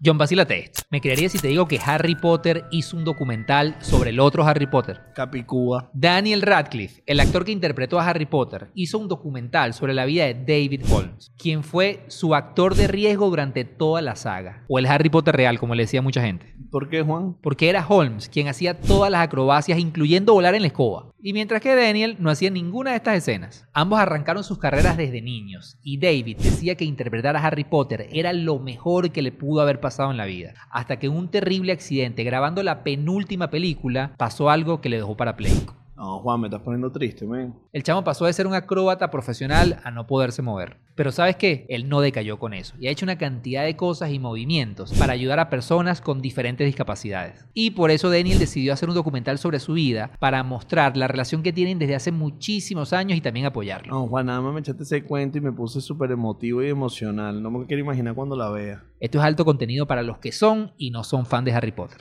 John, vacílate esto. Me creería si te digo que Harry Potter hizo un documental sobre el otro Harry Potter. Capicúa. Daniel Radcliffe, el actor que interpretó a Harry Potter, hizo un documental sobre la vida de David Holmes, quien fue su actor de riesgo durante toda la saga. O el Harry Potter real, como le decía mucha gente. ¿Por qué, Juan? Porque era Holmes quien hacía todas las acrobacias, incluyendo volar en la escoba. Y mientras que Daniel no hacía ninguna de estas escenas. Ambos arrancaron sus carreras desde niños. Y David decía que interpretar a Harry Potter era lo mejor que le pudo haber pasado en la vida. Hasta que un terrible accidente grabando la penúltima película pasó algo que le dejó parapléjico. No, Juan, me estás poniendo triste, men. El chamo pasó de ser un acróbata profesional a no poderse mover. Pero ¿sabes qué? Él no decayó con eso y ha hecho una cantidad de cosas y movimientos para ayudar a personas con diferentes discapacidades. Y por eso Daniel decidió hacer un documental sobre su vida para mostrar la relación que tienen desde hace muchísimos años y también apoyarlo. No, Juan, nada más me echaste ese cuento y me puse súper emotivo y emocional. No me quiero imaginar cuando la vea. Esto es alto contenido para los que son y no son fan de Harry Potter.